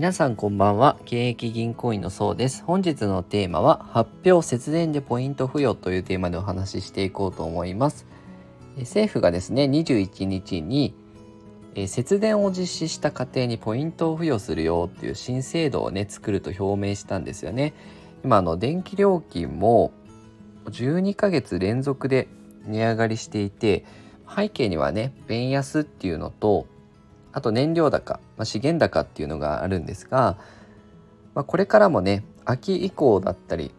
皆さんこんばんは。現役銀行員のそうです。本日のテーマは発表節電でポイント付与というテーマでお話ししていこうと思います。政府がですね21日に節電を実施した家庭にポイントを付与するよっていう新制度をね作ると表明したんですよね。今あの電気料金も12ヶ月連続で値上がりしていて背景にはね円安っていうのとあと燃料高、まあ、資源高っていうのがあるんですが、まあ、これからもね秋以降だったり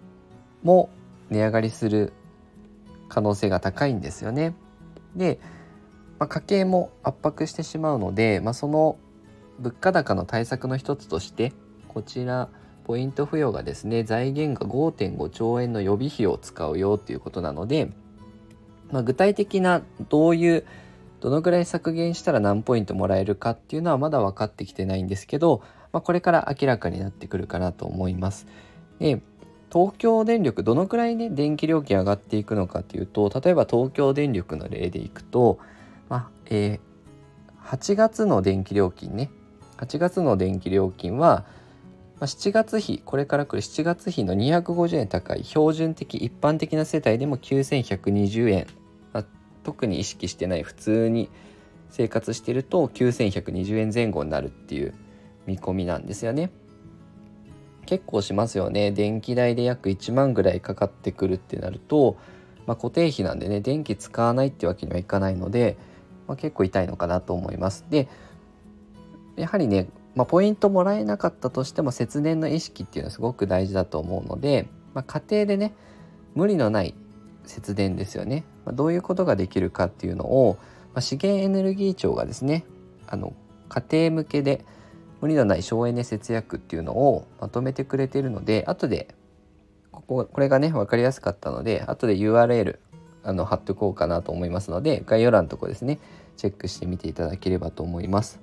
も値上がりする可能性が高いんですよね。で、まあ、家計も圧迫してしまうので、まあ、その物価高の対策の一つとしてこちらポイント付与がですね財源が5.5兆円の予備費を使うよっていうことなので、まあ、具体的などういうどのぐらい削減したら何ポイントもらえるかっていうのはまだ分かってきてないんですけど、まあ、これから明らかになってくるかなと思います。で東京電力どのくらいね電気料金上がっていくのかっていうと例えば東京電力の例でいくと、まあえー、8月の電気料金ね8月の電気料金は、まあ、7月比これから来る7月比の250円高い標準的一般的な世帯でも9120円、特に意識してない普通に生活してると9120円前後になるっていう見込みなんですよね。結構しますよね電気代で約1万ぐらいかかってくるってなると、まあ、固定費なんでね電気使わないってわけにはいかないので、まあ、結構痛いのかなと思います。でやはりねまあ、ポイントもらえなかったとしても節電の意識っていうのはすごく大事だと思うので、ま、家庭でね無理のない節電ですよね、ま、どういうことができるかっていうのを、ま、資源エネルギー庁がですねあの家庭向けで無理のない省エネ節約っていうのをまとめてくれているので後でこここれがね分かりやすかったので後で URL あの貼っておこうかなと思いますので概要欄のとこですねチェックしてみていただければと思います。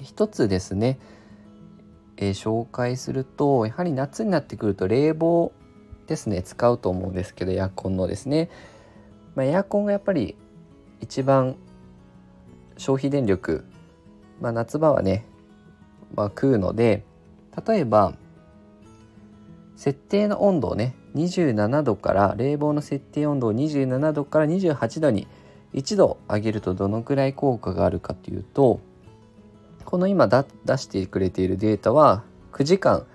一つですね、えー、紹介するとやはり夏になってくると冷房ですね使うと思うんですけどエアコンのですね、まあ、エアコンがやっぱり一番消費電力、まあ、夏場はね、まあ、食うので例えば設定の温度をね27度から冷房の設定温度を27度から28度に1度上げるとどのくらい効果があるかというとこの今出してくれているデータは9時間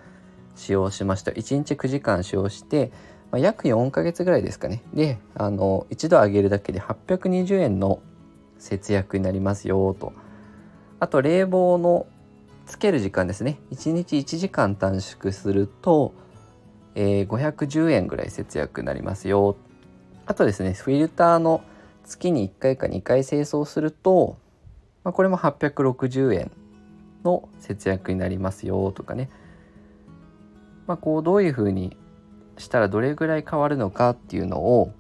使用しました。1日9時間使用して、まあ、約4ヶ月ぐらいですかね。であの一度上げるだけで820円の節約になりますよと。あと冷房のつける時間ですね。1日1時間短縮すると、えー、510円ぐらい節約になりますよ。あとですねフィルターの月に1回か2回清掃すると、まあ、これも860円の節約になりますよとかね。まあこうどういうふうにしたらどれぐらい変わるのかっていうのを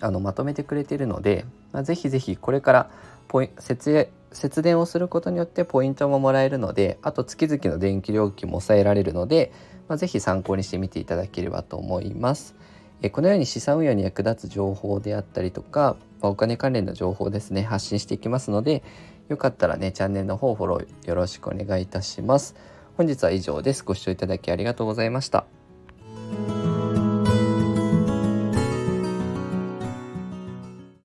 あのまとめてくれてるので、まあ、ぜひぜひこれからポイ節節電をすることによってポイントももらえるのであと月々の電気料金も抑えられるので、まあ、ぜひ参考にしてみていただければと思います。えこのように資産運用に役立つ情報であったりとか、まあ、お金関連の情報ですね発信していきますのでよかったらねチャンネルの方フォローよろしくお願いいたします。本日は以上です。ご視聴いただきありがとうございました。